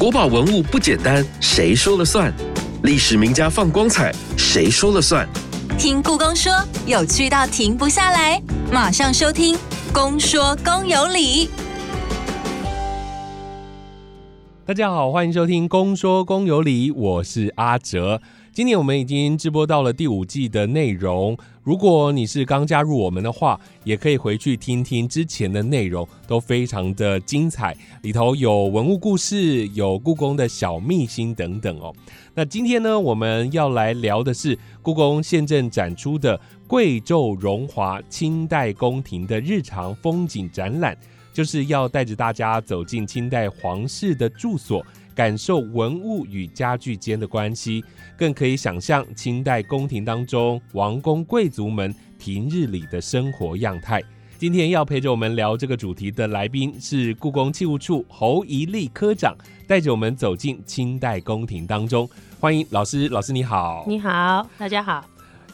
国宝文物不简单，谁说了算？历史名家放光彩，谁说了算？听故宫说，有趣到停不下来，马上收听《公说公有理》。大家好，欢迎收听《公说公有理》，我是阿哲。今年我们已经直播到了第五季的内容。如果你是刚加入我们的话，也可以回去听听之前的内容，都非常的精彩。里头有文物故事，有故宫的小秘辛等等哦。那今天呢，我们要来聊的是故宫现正展出的贵胄荣华清代宫廷的日常风景展览，就是要带着大家走进清代皇室的住所。感受文物与家具间的关系，更可以想象清代宫廷当中王公贵族们平日里的生活样态。今天要陪着我们聊这个主题的来宾是故宫器物处侯怡利科长，带着我们走进清代宫廷当中。欢迎老师，老师你好，你好，大家好。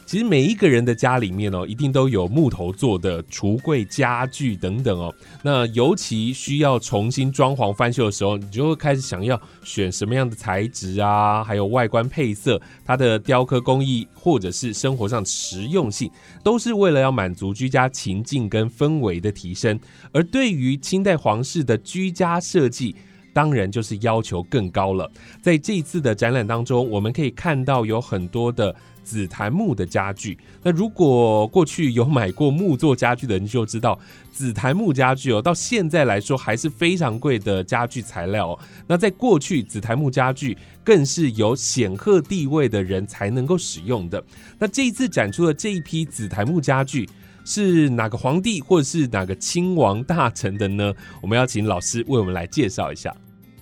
其实每一个人的家里面哦，一定都有木头做的橱柜、家具等等哦。那尤其需要重新装潢翻修的时候，你就会开始想要选什么样的材质啊，还有外观配色，它的雕刻工艺或者是生活上实用性，都是为了要满足居家情境跟氛围的提升。而对于清代皇室的居家设计，当然就是要求更高了。在这一次的展览当中，我们可以看到有很多的。紫檀木的家具，那如果过去有买过木做家具的人就知道，紫檀木家具哦，到现在来说还是非常贵的家具材料。哦那在过去，紫檀木家具更是有显赫地位的人才能够使用的。那这一次展出的这一批紫檀木家具，是哪个皇帝或者是哪个亲王大臣的呢？我们要请老师为我们来介绍一下。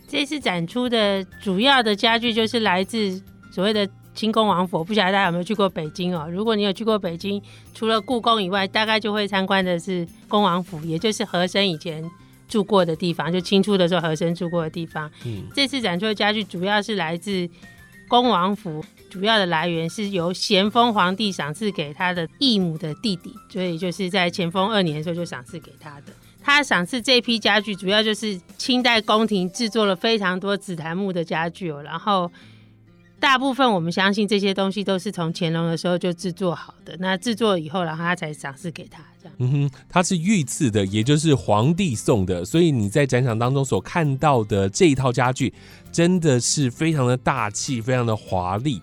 这次展出的主要的家具就是来自所谓的。清宫王府，不晓得大家有没有去过北京哦？如果你有去过北京，除了故宫以外，大概就会参观的是恭王府，也就是和珅以前住过的地方，就清初的时候和珅住过的地方。嗯，这次展出的家具主要是来自恭王府，主要的来源是由咸丰皇帝赏赐给他的义母的弟弟，所以就是在咸丰二年的时候就赏赐给他的。他赏赐这批家具，主要就是清代宫廷制作了非常多紫檀木的家具哦，然后。大部分我们相信这些东西都是从乾隆的时候就制作好的，那制作以后，然后他才赏赐给他这样。嗯哼，它是御赐的，也就是皇帝送的，所以你在展场当中所看到的这一套家具，真的是非常的大气，非常的华丽。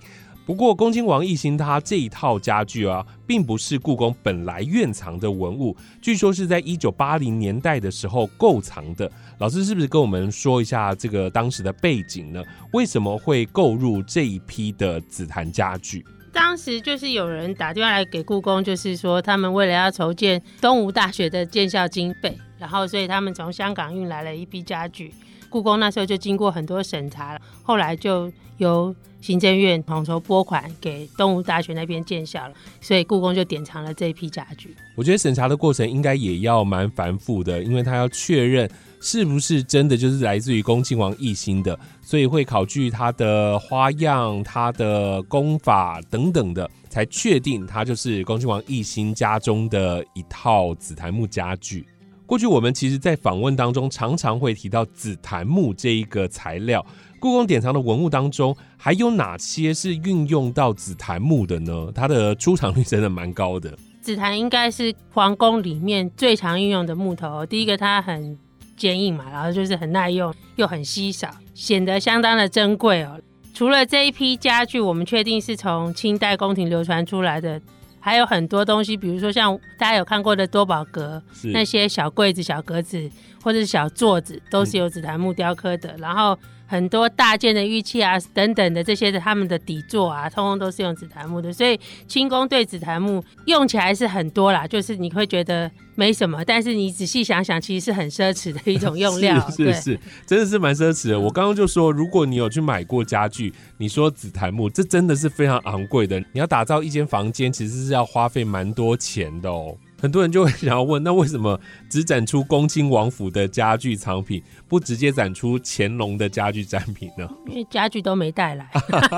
不过，恭亲王奕欣他这一套家具啊，并不是故宫本来院藏的文物，据说是在一九八零年代的时候购藏的。老师是不是跟我们说一下这个当时的背景呢？为什么会购入这一批的紫檀家具？当时就是有人打电话来给故宫，就是说他们为了要筹建东吴大学的建校经费，然后所以他们从香港运来了一批家具。故宫那时候就经过很多审查了，后来就由行政院统筹拨款给东吴大学那边建校了，所以故宫就典藏了这一批家具。我觉得审查的过程应该也要蛮繁复的，因为他要确认是不是真的就是来自于恭亲王奕欣的，所以会考据它的花样、它的功法等等的，才确定它就是恭亲王奕欣家中的一套紫檀木家具。过去我们其实，在访问当中常常会提到紫檀木这一个材料。故宫典藏的文物当中，还有哪些是运用到紫檀木的呢？它的出场率真的蛮高的。紫檀应该是皇宫里面最常运用的木头。第一个，它很坚硬嘛，然后就是很耐用，又很稀少，显得相当的珍贵哦。除了这一批家具，我们确定是从清代宫廷流传出来的。还有很多东西，比如说像大家有看过的多宝格，那些小柜子、小格子或者是小座子，都是由紫檀木雕刻的。然后。很多大件的玉器啊，等等的这些的，他们的底座啊，通通都是用紫檀木的，所以清宫对紫檀木用起来是很多啦，就是你会觉得没什么，但是你仔细想想，其实是很奢侈的一种用料，是是，真的是蛮奢侈的。我刚刚就说，如果你有去买过家具，你说紫檀木，这真的是非常昂贵的。你要打造一间房间，其实是要花费蛮多钱的哦。很多人就会想要问，那为什么只展出恭亲王府的家具藏品，不直接展出乾隆的家具展品呢？因为家具都没带来，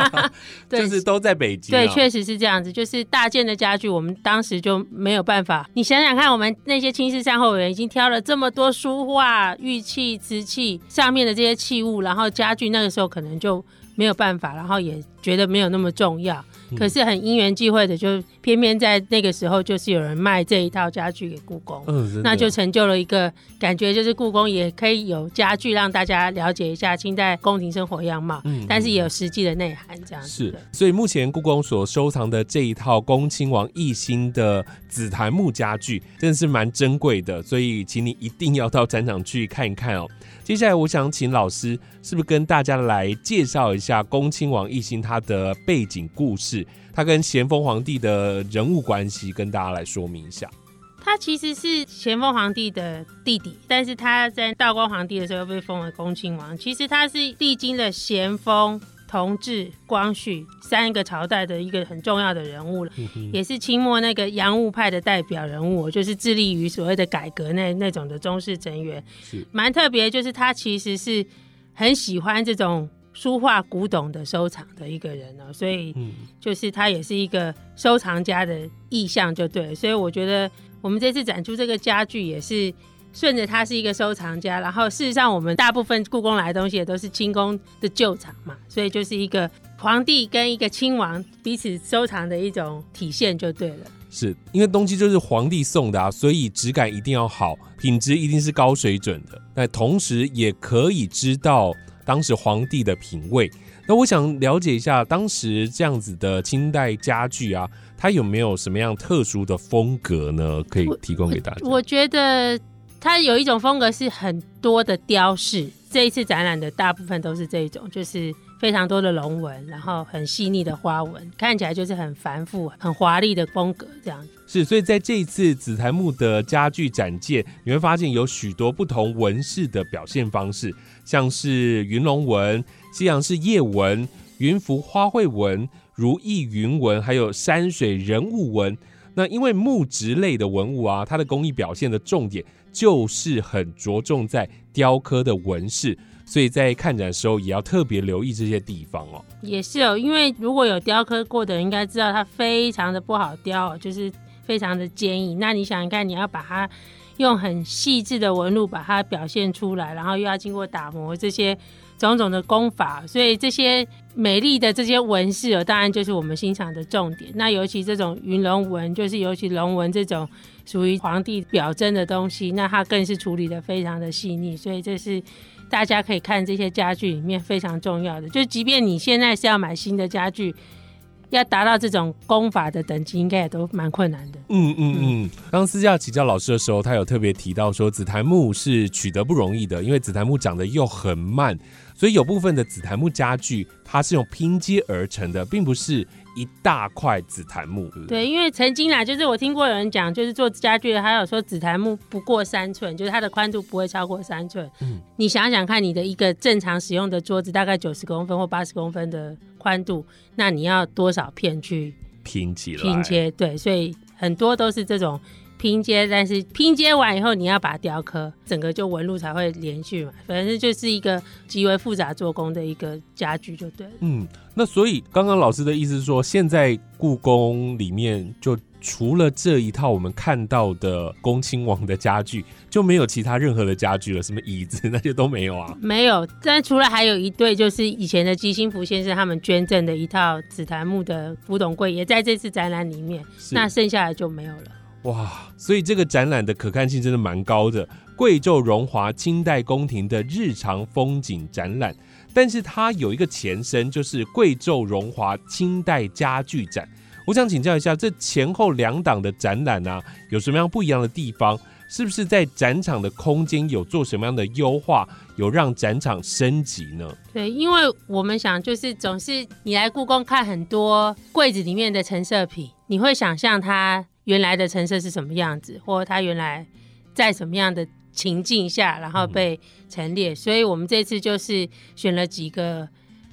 就是都在北京、啊。对，确实是这样子。就是大件的家具，我们当时就没有办法。你想想看，我们那些亲事善后委员已经挑了这么多书画、玉器、瓷器上面的这些器物，然后家具那个时候可能就没有办法，然后也觉得没有那么重要。可是很因缘际会的，就偏偏在那个时候，就是有人卖这一套家具给故宫，嗯，那就成就了一个感觉，就是故宫也可以有家具让大家了解一下清代宫廷生活样貌，嗯但是也有实际的内涵这样子是的。，所以目前故宫所收藏的这一套恭亲王奕欣的紫檀木家具，真的是蛮珍贵的，所以请你一定要到展场去看一看哦。接下来，我想请老师是不是跟大家来介绍一下恭亲王奕欣他的背景故事，他跟咸丰皇帝的人物关系，跟大家来说明一下。他其实是咸丰皇帝的弟弟，但是他在道光皇帝的时候被封为恭亲王。其实他是历经了咸丰、同治、光绪三个朝代的一个很重要的人物了，也是清末那个洋务派的代表人物，就是致力于所谓的改革那那种的中式成员是。蛮特别，就是他其实是很喜欢这种书画古董的收藏的一个人哦，所以嗯，就是他也是一个收藏家的意向，就对了。所以我觉得我们这次展出这个家具也是顺着他是一个收藏家，然后事实上我们大部分故宫来的东西也都是清宫的旧藏嘛，所以就是一个皇帝跟一个亲王彼此收藏的一种体现，就对了。是因为东西就是皇帝送的啊，所以质感一定要好，品质一定是高水准的。那同时也可以知道当时皇帝的品味。那我想了解一下，当时这样子的清代家具啊，它有没有什么样特殊的风格呢？可以提供给大家。我觉得它有一种风格是很多的雕饰，这一次展览的大部分都是这一种，就是非常多的龙纹，然后很细腻的花纹，看起来就是很繁复、很华丽的风格这样子。是，所以在这一次紫檀木的家具展界，你会发现有许多不同纹饰的表现方式，像是云龙纹、西洋式叶纹、云浮花卉纹、如意云纹，还有山水人物纹。那因为木质类的文物啊，它的工艺表现的重点就是很着重在雕刻的纹饰，所以在看展的时候也要特别留意这些地方哦。也是哦，因为如果有雕刻过的应该知道它非常的不好雕，就是非常的坚硬。那你想看，你要把它用很细致的纹路把它表现出来，然后又要经过打磨这些种种的功法，所以这些美丽的这些纹饰哦，当然就是我们欣赏的重点。那尤其这种云龙纹，就是尤其龙纹这种属于皇帝表征的东西，那它更是处理的非常的细腻，所以这是。大家可以看这些家具里面非常重要的，就即便你现在是要买新的家具，要达到这种功法的等级，应该也都蛮困难的。嗯嗯嗯，当私教请教老师的时候，他有特别提到说，紫檀木是取得不容易的，因为紫檀木长得又很慢，所以有部分的紫檀木家具它是用拼接而成的，并不是一大块紫檀木。对因为曾经啦，就是我听过有人讲，就是做家具的，还有说紫檀木不过三寸，就是它的宽度不会超过三寸。嗯你想想看，你的一个正常使用的桌子大概九十公分或八十公分的宽度，那你要多少片去拼接，拼接？对，所以很多都是这种拼接，但是拼接完以后你要把它雕刻，整个就纹路才会连续嘛。反正就是一个极为复杂做工的一个家具，就对了。嗯，那所以刚刚老师的意思是说，现在故宫里面就除了这一套我们看到的恭亲王的家具，就没有其他任何的家具了，什么椅子 那些都没有啊。没有，但除了还有一对，就是以前的基辛福先生他们捐赠的一套紫檀木的古董柜，也在这次展览里面。那剩下的就没有了。哇，所以这个展览的可看性真的蛮高的。贵胄荣华清代宫廷的日常风景展览，但是它有一个前身，就是贵胄荣华清代家具展。我想请教一下，这前后两档的展览啊，有什么样不一样的地方？是不是在展场的空间有做什么样的优化，有让展场升级呢？对，因为我们想，就是总是你来故宫看很多柜子里面的陈设品，你会想象它原来的陈设是什么样子，或它原来在什么样的情境下，然后被陈列。所以我们这次就是选了几个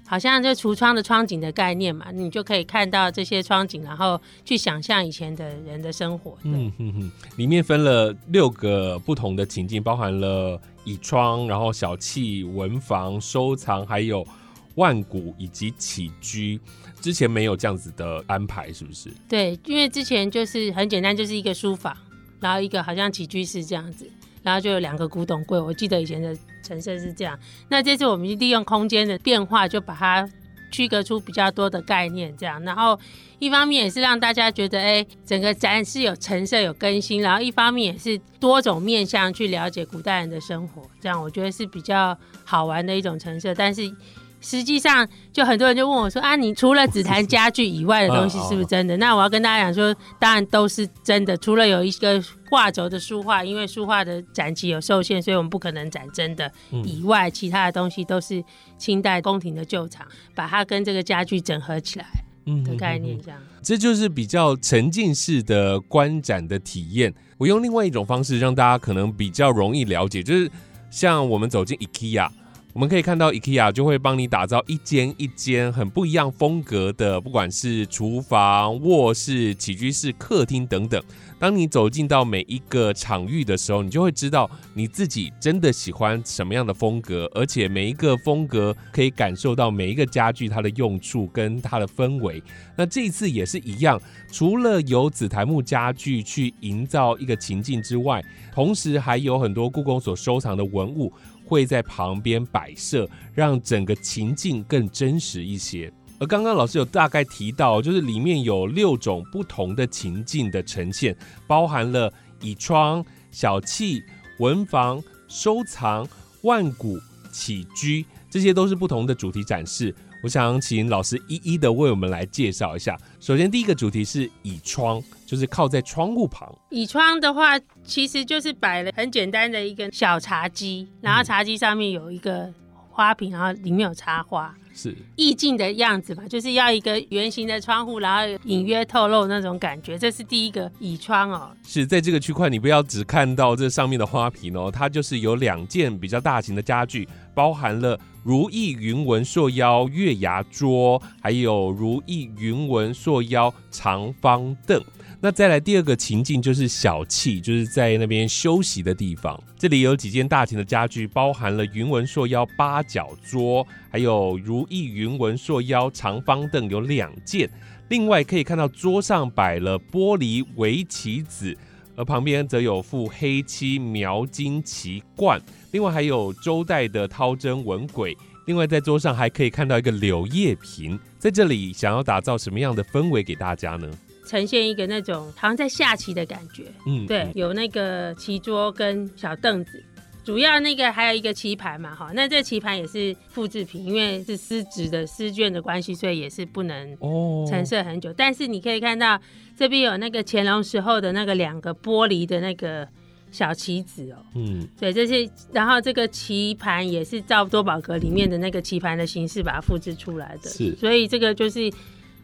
好像就橱窗的窗景的概念嘛，你就可以看到这些窗景，然后去想象以前的人的生活。嗯哼哼，里面分了六个不同的情境，包含了倚窗，然后小憩、文房、收藏，还有万古以及起居。之前没有这样子的安排，是不是？对，因为之前就是很简单，就是一个书房，然后一个好像起居室这样子，然后就有两个古董柜。我记得以前的。陈设是这样，那这次我们就利用空间的变化，就把它区隔出比较多的概念，这样。然后一方面也是让大家觉得，哎，整个展示有陈设、有更新，然后一方面也是多种面向去了解古代人的生活，这样我觉得是比较好玩的一种陈设，但是。实际上，就很多人就问我说：“啊，你除了只谈家具以外的东西是不是真的？”那我要跟大家讲说，当然都是真的。除了有一个挂轴的书画，因为书画的展期有受限，所以我们不可能展真的。以外，其他的东西都是清代宫廷的旧藏，把它跟这个家具整合起来的概念，这样。这就是比较沉浸式的观展的体验。我用另外一种方式让大家可能比较容易了解，就是像我们走进 IKEA。我们可以看到，IKEA 就会帮你打造一间一间很不一样风格的，不管是厨房、卧室、起居室、客厅等等。当你走进到每一个场域的时候，你就会知道你自己真的喜欢什么样的风格，而且每一个风格可以感受到每一个家具它的用处跟它的氛围。那这一次也是一样，除了有紫檀木家具去营造一个情境之外，同时还有很多故宫所收藏的文物。会在旁边摆设，让整个情境更真实一些。而刚刚老师有大概提到，就是里面有六种不同的情境的呈现，包含了倚窗、小憩、文房、收藏、万古、起居，这些都是不同的主题展示。我想请老师一一的为我们来介绍一下。首先，第一个主题是倚窗，就是靠在窗户旁。倚窗的话，其实就是摆了很简单的一个小茶几，然后茶几上面有一个花瓶，然后里面有插花。是意境的样子吧，就是要一个圆形的窗户，然后隐约透露那种感觉。这是第一个倚窗哦。是在这个区块，你不要只看到这上面的花瓶哦，它就是有两件比较大型的家具，包含了如意云纹塑腰月牙桌，还有如意云纹塑腰长方凳。那再来第二个情境就是小憩，就是在那边休息的地方。这里有几件大型的家具，包含了云纹塑腰八角桌，还有如意云纹塑腰长方凳有两件。另外可以看到桌上摆了玻璃围棋子，而旁边则有副黑漆描金旗冠。另外还有周代的掏针纹鬼。另外在桌上还可以看到一个柳叶瓶。在这里想要打造什么样的氛围给大家呢？呈现一个那种好像在下棋的感觉，嗯，对，有那个棋桌跟小凳子，主要那个还有一个棋盘嘛，哈，那这棋盘也是复制品，因为是丝质的丝绢的关系，所以也是不能哦陈设很久。但是你可以看到这边有那个乾隆时候的那个两个玻璃的那个小棋子哦，嗯，对，这些，然后这个棋盘也是照多宝格里面的那个棋盘的形式把它复制出来的，是，所以这个就是。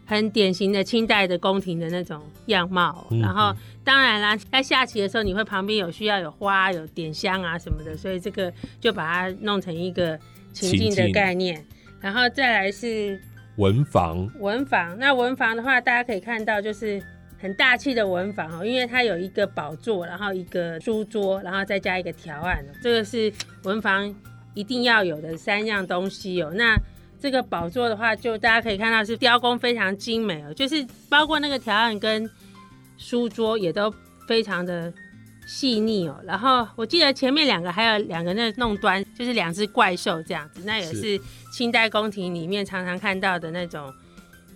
很典型的清代的宫廷的那种样貌，然后当然啦，在下棋的时候，你会旁边有需要有花、有点香啊什么的，所以这个就把它弄成一个情境的概念。然后再来是文房，文房那文房的话，大家可以看到就是很大气的文房哦，因为它有一个宝座，然后一个书桌，然后再加一个条案，这个是文房一定要有的三样东西哦。那这个宝座的话，就大家可以看到是雕工非常精美哦，就是包括那个条案跟书桌也都非常的细腻哦。然后我记得前面两个还有两个那弄端，就是两只怪兽这样子，那也是清代宫廷里面常常看到的那种，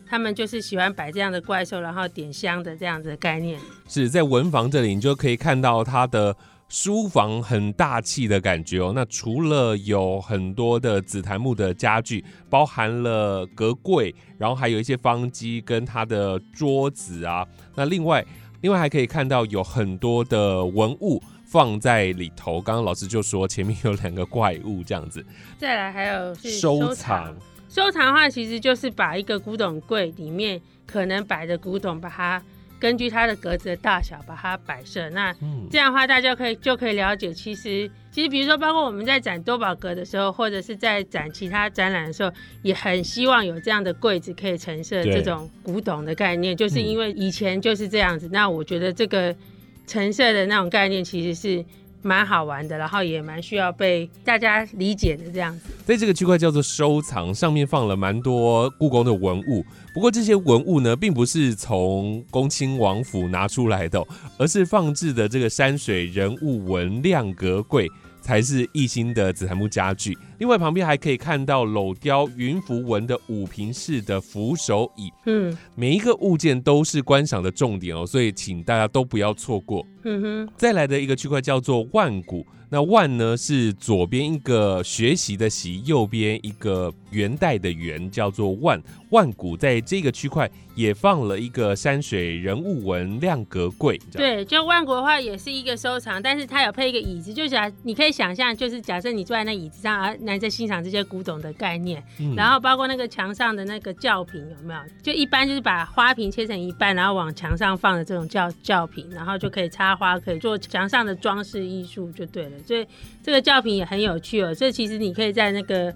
他们就是喜欢摆这样的怪兽，然后点香的这样子的概念。是在文房这里，你就可以看到它的。书房很大气的感觉哦。那除了有很多的紫檀木的家具，包含了格柜，然后还有一些方机跟它的桌子啊。那另外，另外还可以看到有很多的文物放在里头。刚刚老师就说前面有两个怪物这样子。再来还有收藏，收藏的话其实就是把一个古董柜里面可能摆的古董，把它根据它的格子的大小把它摆设。那嗯这样的话，大家可以就可以了解，其实其实比如说，包括我们在展多宝格的时候，或者是在展其他展览的时候，也很希望有这样的柜子可以陈设对这种古董的概念，就是嗯因为以前就是这样子。那我觉得这个陈设的那种概念其实是蛮好玩的，然后也蛮需要被大家理解的这样子。在这个区块叫做收藏，上面放了蛮多故宫的文物。不过这些文物呢，并不是从恭亲王府拿出来的、而是放置的这个山水人物文亮格柜。才是一心的紫檀木家具，另外旁边还可以看到镂雕云浮纹的五平式的扶手椅，嗯。每一个物件都是观赏的重点哦，所以请大家都不要错过。嗯哼，再来的一个区块叫做万古，那万呢是左边一个学习的习，右边一个元代的元，叫做万。万古在这个区块也放了一个山水人物纹亮格柜，对，就万国的话也是一个收藏，但是它有配一个椅子，就假你可以想象，就是假设你坐在那椅子上，而来在欣赏这些古董的概念，嗯然后包括那个墙上的那个教品有没有？就一般就是把花瓶切成一半，然后往墙上放的这种教教品，然后就可以插花，可以做墙上的装饰艺术就对了。所以这个教品也很有趣哦。这其实你可以在那个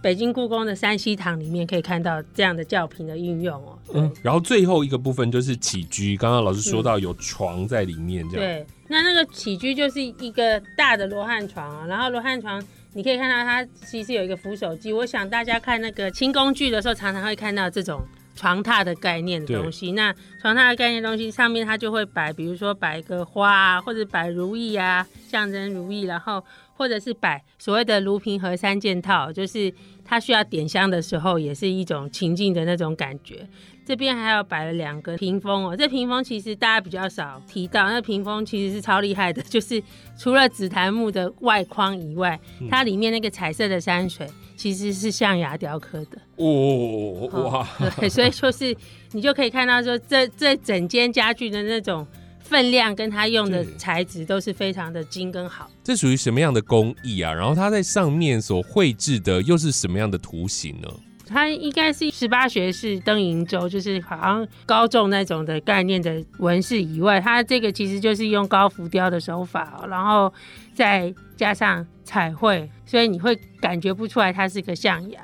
北京故宫的山西堂里面可以看到这样的教品的运用哦。对嗯，然后最后一个部分就是起居，刚刚老师说到有床在里面，这样，对，那那个起居就是一个大的罗汉床啊，然后罗汉床你可以看到它其实有一个扶手机。我想大家看那个清宫剧的时候，常常会看到这种床榻的概念的东西。那床榻的概念的东西上面它就会摆，比如说摆一个花啊，或者摆如意啊，象征如意，然后或者是摆所谓的炉瓶和三件套，就是它需要点香的时候，也是一种情境的那种感觉。这边还有摆了两个屏风哦，这屏风其实大家比较少提到，那屏风其实是超厉害的，就是除了紫檀木的外框以外，它里面那个彩色的山水其实是象牙雕刻的。哦，哇，对，所以就是你就可以看到说这这整间家具的那种分量跟它用的材质都是非常的精跟好。这属于什么样的工艺啊？然后它在上面所绘制的又是什么样的图形呢？它应该是十八学士登瀛洲，就是好像高中那种的概念的纹饰以外，它这个其实就是用高浮雕的手法、哦，然后再加上彩绘，所以你会感觉不出来它是个象牙。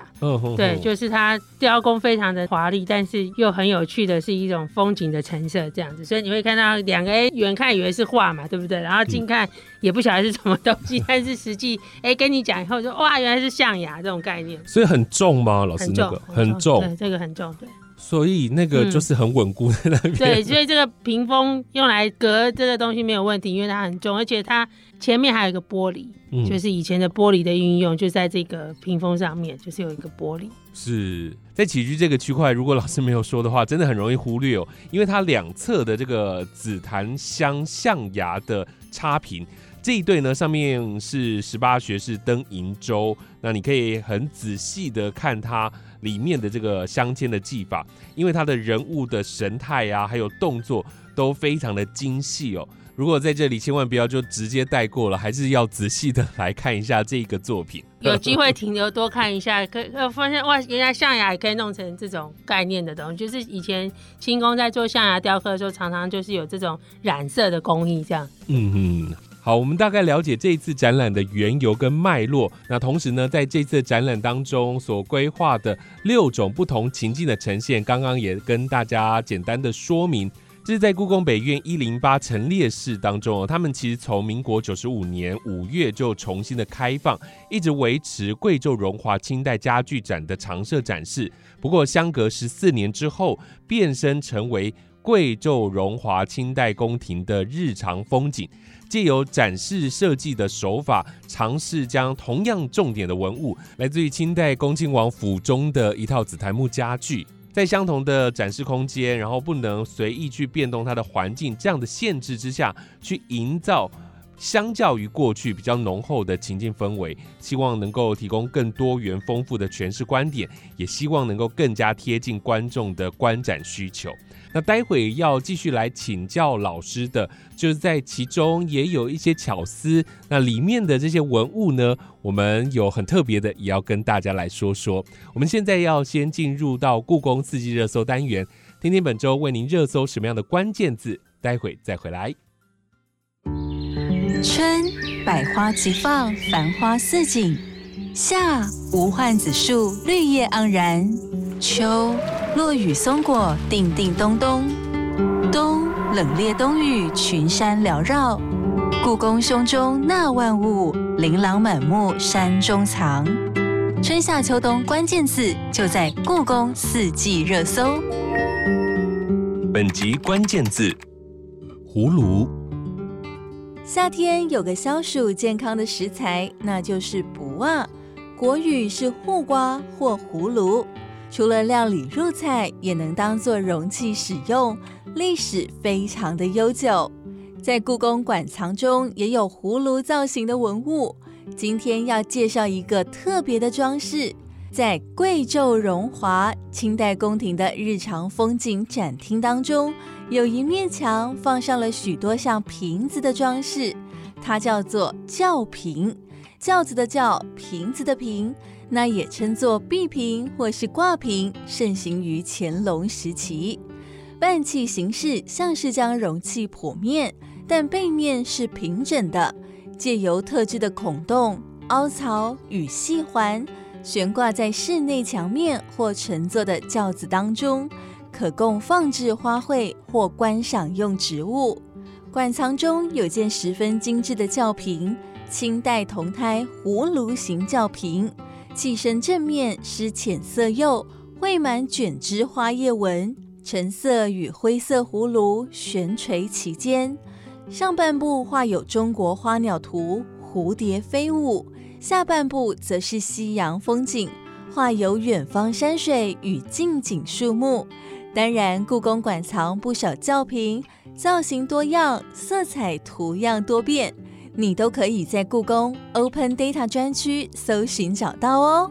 对，就是它雕工非常的华丽，但是又很有趣的是一种风景的陈设这样子，所以你会看到两个哎，远看以为是画嘛，对不对？然后近看也不晓得是什么东西，但是实际哎跟你讲以后就哇，原来是象牙这种概念。所以很重吗？老师很重那个，很重，对，这个很重，对所以那个嗯就是很稳固的那边。对，所以这个屏风用来隔这个东西没有问题，因为它很重，而且它前面还有一个玻璃，嗯就是以前的玻璃的运用，就在这个屏风上面，就是有一个玻璃。是在起居这个区块，如果老师没有说的话，真的很容易忽略哦，因为它两侧的这个紫檀香象牙的插屏。这一对呢，上面是十八学士登瀛洲，那你可以很仔细的看它里面的这个镶嵌的技法，因为它的人物的神态啊，还有动作都非常的精细哦。如果在这里，千万不要就直接带过了，还是要仔细的来看一下这个作品。有机会停留多看一下，可呃发现哇，原来象牙也可以弄成这种概念的东西。就是以前清宫在做象牙雕刻的时候，常常就是有这种染色的工艺，这样。嗯哼，好，我们大概了解这一次展览的缘由跟脉络。那同时呢，在这次展览当中所规划的六种不同情境的呈现，刚刚也跟大家简单的说明。这是在故宫北院一零八陈列室当中哦，他们其实从民国九十五年五月就重新的开放，一直维持贵州荣华清代家具展的常设展示。不过相隔十四年之后，变身成为贵州荣华清代宫廷的日常风景。借由展示设计的手法，尝试将同样重点的文物，来自于清代恭亲王府中的一套紫檀木家具，在相同的展示空间，然后不能随意去变动它的环境这样的限制之下，去营造相较于过去比较浓厚的情境氛围，希望能够提供更多元丰富的诠释观点，也希望能够更加贴近观众的观展需求。那待会要继续来请教老师的，就是在其中也有一些巧思。那里面的这些文物呢，我们有很特别的，也要跟大家来说说。我们现在要先进入到故宫四季热搜单元。听听本周为您热搜什么样的关键字，待会再回来。春，百花齐放，繁花似锦；夏，无患子树，绿叶盎然；秋，落雨松果，叮叮咚咚；冬，冷冽冬雨，群山缭绕。故宫胸中纳万物，琳琅满目山中藏。春夏秋冬关键字就在故宫四季热搜。本集关键字：葫芦。夏天有个消暑健康的食材，那就是卜啊。国语是护瓜或葫芦。除了料理入菜，也能当做容器使用，历史非常的悠久。在故宫馆藏中也有葫芦造型的文物。今天要介绍一个特别的装饰，在贵胄荣华清代宫廷的日常风景展厅当中，有一面墙放上了许多像瓶子的装饰，它叫做轿瓶，轿子的轿，瓶子的瓶。那也称作壁瓶或是挂瓶，盛行于乾隆时期。半器形式像是将容器剖面，但背面是平整的，借由特制的孔洞、凹槽与细环，悬挂在室内墙面或乘坐的轿子当中，可供放置花卉或观赏用植物。馆藏中有件十分精致的轿瓶，清代铜胎葫芦形轿瓶。器身正面施浅色釉，绘满卷枝花叶纹，橙色与灰色葫芦悬垂其间。上半部画有中国花鸟图，蝴蝶飞舞；下半部则是西洋风景，画有远方山水与近景树木。当然，故宫馆藏不少轿瓶，造型多样，色彩图样多变。你都可以在故宫 Open Data 专区搜寻找到哦。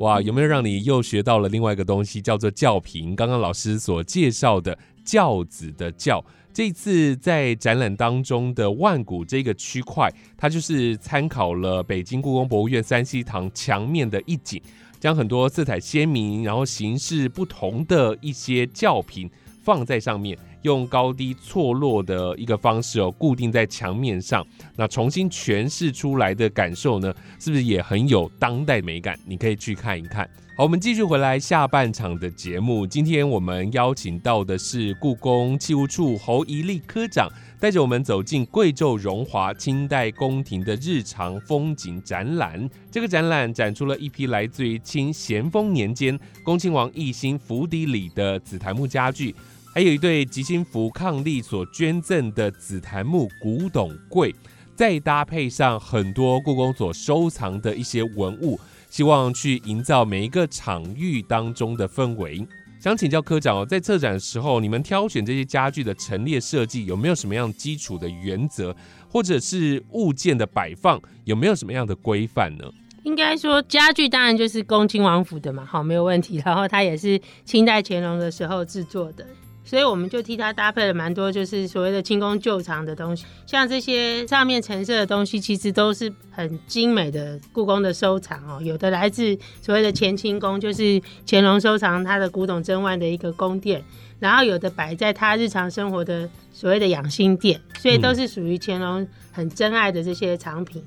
哇，有没有让你又学到了另外一个东西，叫做轿瓶？刚刚老师所介绍的轿子的轿，这次在展览当中的万古这个区块，它就是参考了北京故宫博物院三希堂墙面的一景，将很多色彩鲜明，然后形式不同的一些教品放在上面。用高低错落的一个方式哦，固定在墙面上，那重新诠释出来的感受呢，是不是也很有当代美感？你可以去看一看。好，我们继续回来下半场的节目。今天我们邀请到的是故宫器物处侯一立科长，带着我们走进贵胄荣华清代宫廷的日常风景展览。这个展览展出了一批来自于清咸丰年间恭亲王奕欣府邸里的紫檀木家具。还有一对吉星福抗力所捐赠的紫檀木古董柜，再搭配上很多故宫所收藏的一些文物，希望去营造每一个场域当中的氛围。想请教科长哦，在策展的时候，你们挑选这些家具的陈列设计有没有什么样基础的原则，或者是物件的摆放有没有什么样的规范呢？应该说，家具当然就是恭亲王府的嘛，好，没有问题。然后它也是清代乾隆的时候制作的。所以我们就替他搭配了蛮多，就是所谓的清宫旧藏的东西，像这些上面陈设的东西，其实都是很精美的故宫的收藏哦。有的来自所谓的乾清宫，就是乾隆收藏他的古董珍玩的一个宫殿，然后有的摆在他日常生活的所谓的养心殿，所以都是属于乾隆很珍爱的这些藏品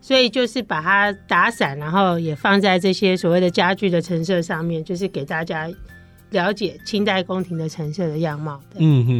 所以就是把它打散，然后也放在这些所谓的家具的陈设上面，就是给大家。了解清代宫廷的陈设的样貌。嗯哼，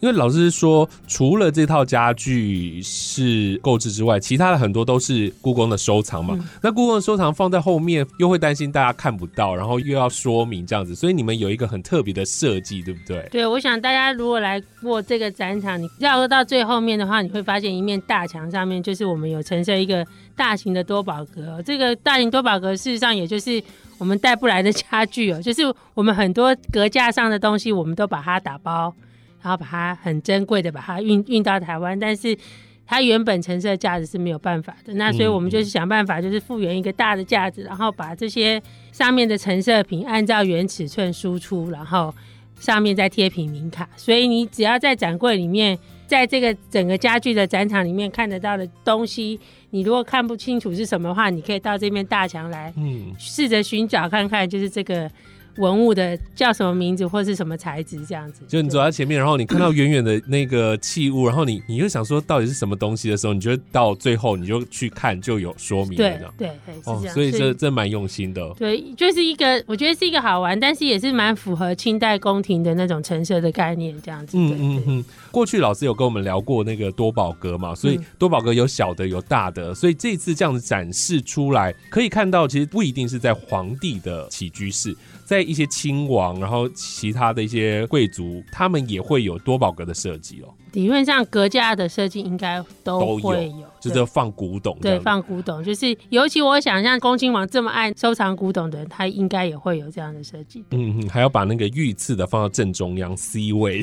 因为老师说，除了这套家具是购置之外，其他的很多都是故宫的收藏嘛。那故宫的收藏放在后面，又会担心大家看不到，然后又要说明这样子，所以你们有一个很特别的设计，对不对？对，我想大家如果来过这个展场，你绕到最后面的话，你会发现一面大墙上面就是我们有陈设一个大型的多宝格。这个大型多宝格事实上也就是。我们带不来的家具哦，就是我们很多格架上的东西，我们都把它打包，然后把它很珍贵的把它运运到台湾，但是它原本陈设架子是没有办法的，那所以我们就是想办法，就是复原一个大的架子，然后把这些上面的陈设品按照原尺寸输出，然后上面再贴品名卡，所以你只要在展柜里面。在这个整个家具的展场里面看得到的东西，你如果看不清楚是什么的话，你可以到这面大墙来，嗯，试着寻找看看，就是这个文物的叫什么名字或是什么材质这样子。就你走在前面，然后你看到远远的那个器物，然后你你就想说到底是什么东西的时候，你就到最后你就去看就有说明了对。对对，是哦这，样。所以这这蛮用心的。对，就是一个我觉得是一个好玩，但是也是蛮符合清代宫廷的那种陈设的概念这样子。嗯嗯嗯，过去老师有跟我们聊过那个多宝阁嘛，所以嗯多宝阁有小的有大的，所以这次这样子展示出来，可以看到其实不一定是在皇帝的起居室，在一些亲王，然后其他的一些贵族，他们也会有多宝格的设计哦，理论上格架的设计应该都会有，就是放古董这对。放古董，就是尤其我想象恭亲王这么爱收藏古董的人，他应该也会有这样的设计。嗯嗯，还要把那个御赐的放到正中央 C 位。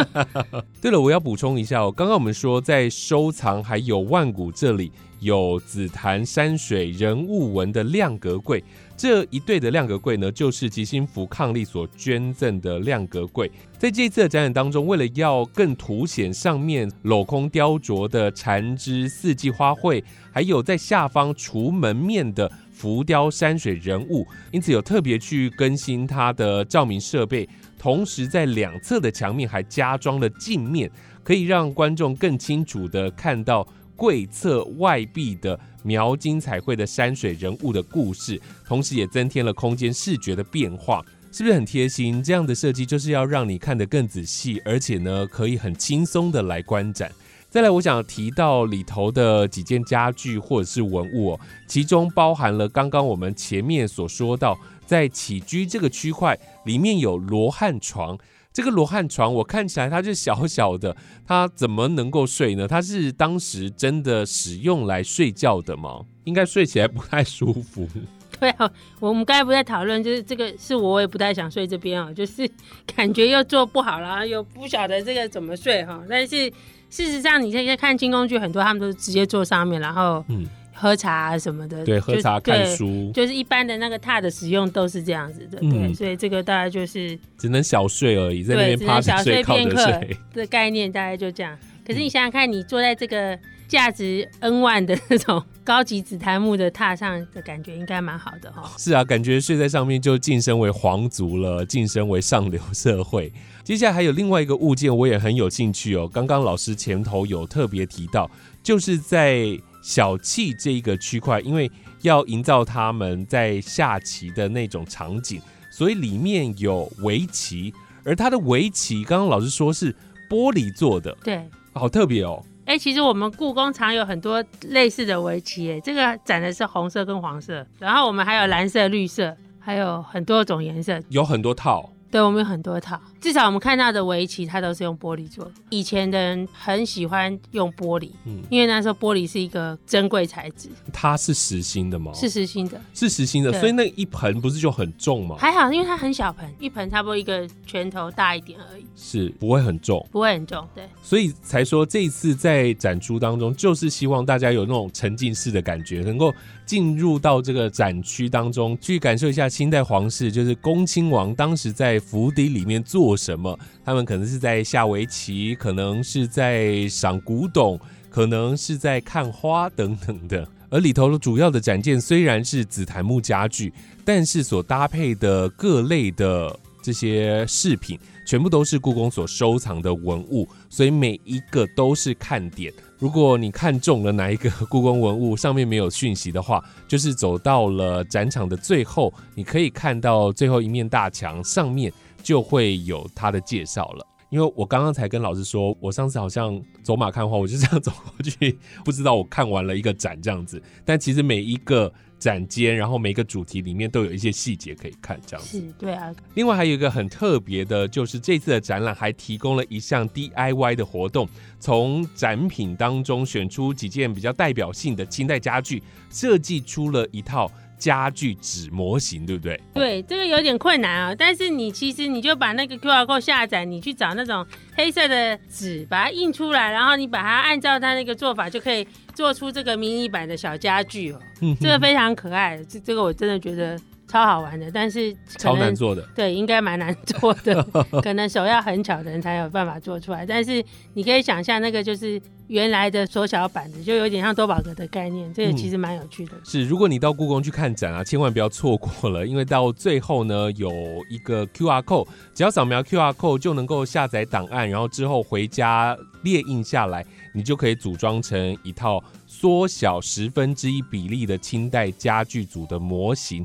对了，我要补充一下哦，刚刚我们说在收藏还有万古这里有紫檀山水人物纹的亮格柜，这一对的亮格柜呢，就是吉星福伉俪所捐赠的亮格柜。在这次的展览当中，为了要更凸显上面镂空雕琢的缠枝四季花卉，还有在下方厨门面的浮雕山水人物，因此有特别去更新它的照明设备，同时在两侧的墙面还加装了镜面，可以让观众更清楚的看到柜侧外壁的描金彩绘的山水人物的故事，同时也增添了空间视觉的变化。是不是很贴心？这样的设计就是要让你看得更仔细，而且呢，可以很轻松的来观展。再来，我想提到里头的几件家具或者是文物哦，其中包含了刚刚我们前面所说到，在起居这个区块里面有罗汉床。这个罗汉床我看起来它就小小的，它怎么能够睡呢？它是当时真的使用来睡觉的吗？应该睡起来不太舒服。对啊，我们刚才不在讨论，就是这个是我也不太想睡这边哦，就是感觉又做不好，了又不晓得这个怎么睡哈。但是事实上，你现在看清宫剧很多，他们都是直接坐上面，然后嗯喝茶啊什么的，对，喝茶看书，就是一般的那个榻的使用都是这样子的，对，嗯所以这个大概就是只能小睡而已，在那对，边趴着睡，靠着睡片刻睡。的概念，大概就这样。可是你想想看，你坐在这个价值 N 万的那种高级紫檀木的榻上的感觉，应该蛮好的哈、是啊，感觉睡在上面就晋升为皇族了，晋升为上流社会。接下来还有另外一个物件，我也很有兴趣哦。刚刚老师前头有特别提到，就是在小憩这一个区块，因为要营造他们在下棋的那种场景，所以里面有围棋，而它的围棋，刚刚老师说是玻璃做的，对。好特别哦。哎、其实我们故宫常有很多类似的围棋，哎，这个展的是红色跟黄色，然后我们还有蓝色、绿色，还有很多种颜色。有很多套，对，我们有很多套，至少我们看到的围棋，它都是用玻璃做的。以前的人很喜欢用玻璃，嗯因为那时候玻璃是一个珍贵材质，它是实心的吗？是实心的。是实心的，所以那一盆不是就很重吗？还好，因为它很小盆，一盆差不多一个拳头大一点而已，是不会很重，不会很重。对，所以才说这一次在展出当中，就是希望大家有那种沉浸式的感觉，能够进入到这个展区当中，去感受一下清代皇室，就是恭亲王当时在府邸里面做什么。他们可能是在下围棋，可能是在赏古董，可能是在看花等等的。而里头的主要的展件虽然是紫檀木家具，但是所搭配的各类的这些饰品，全部都是故宫所收藏的文物，所以每一个都是看点。如果你看中了哪一个故宫文物，上面没有讯息的话，就是走到了展场的最后，你可以看到最后一面大墙上面就会有它的介绍了。因为我刚刚才跟老师说，我上次好像走马看花，我就这样走过去，不知道我看完了一个展这样子。但其实每一个展间，然后每个主题里面都有一些细节可以看这样子。是，对啊，另外还有一个很特别的，就是这次的展览还提供了一项 DIY 的活动，从展品当中选出几件比较代表性的清代家具，设计出了一套家具纸模型，对不对？对，这个有点困难啊。但是你其实你就把那个 QR code 下载，你去找那种黑色的纸，把它印出来，然后你把它按照它那个做法，就可以做出这个迷你版的小家具哦。嗯这个非常可爱，这这个我真的觉得超好玩的，但是超难做的。对，应该蛮难做的，可能手要很巧的人才有办法做出来。但是你可以想象，那个就是原来的缩小版的，就有点像多宝格的概念，这个嗯其实蛮有趣的。是，如果你到故宫去看展啊，千万不要错过了，因为到最后呢，有一个 QR code，只要扫描 QR code 就能够下载档案，然后之后回家列印下来，你就可以组装成一套缩小十分之一比例的清代家具组的模型。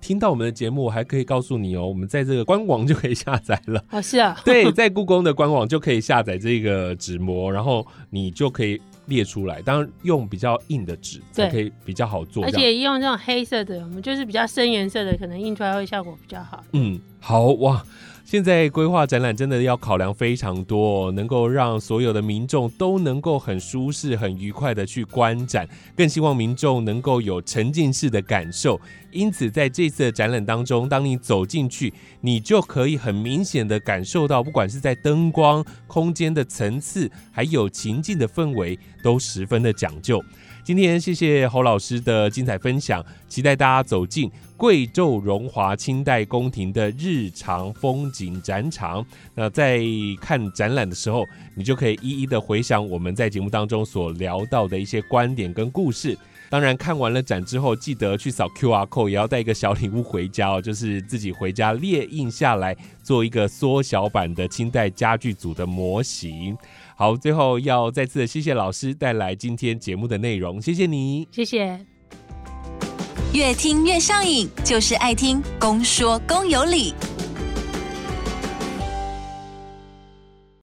听到我们的节目，我还可以告诉你哦，我们在这个官网就可以下载了。哦，是啊，对，在故宫的官网就可以下载这个纸模，然后你就可以列出来。当然，用比较硬的纸才对可以比较好做。而且用这种黑色的，我们就是比较深颜色的，可能印出来会效果比较好。嗯，好哇。现在规划展览真的要考量非常多、能够让所有的民众都能够很舒适、很愉快的去观展，更希望民众能够有沉浸式的感受。因此，在这次的展览当中，当你走进去，你就可以很明显的感受到，不管是在灯光、空间的层次，还有情境的氛围，都十分的讲究。今天谢谢侯老师的精彩分享，期待大家走进贵胄荣华清代宫廷的日常风景展场。那在看展览的时候，你就可以一一的回想我们在节目当中所聊到的一些观点跟故事。当然，看完了展之后，记得去扫 QR code，也要带一个小礼物回家哦，就是自己回家列印下来，做一个缩小版的清代家具组的模型。好，最后要再次的谢谢老师带来今天节目的内容，谢谢你。谢谢。越听越上瘾，就是爱听公说公有理。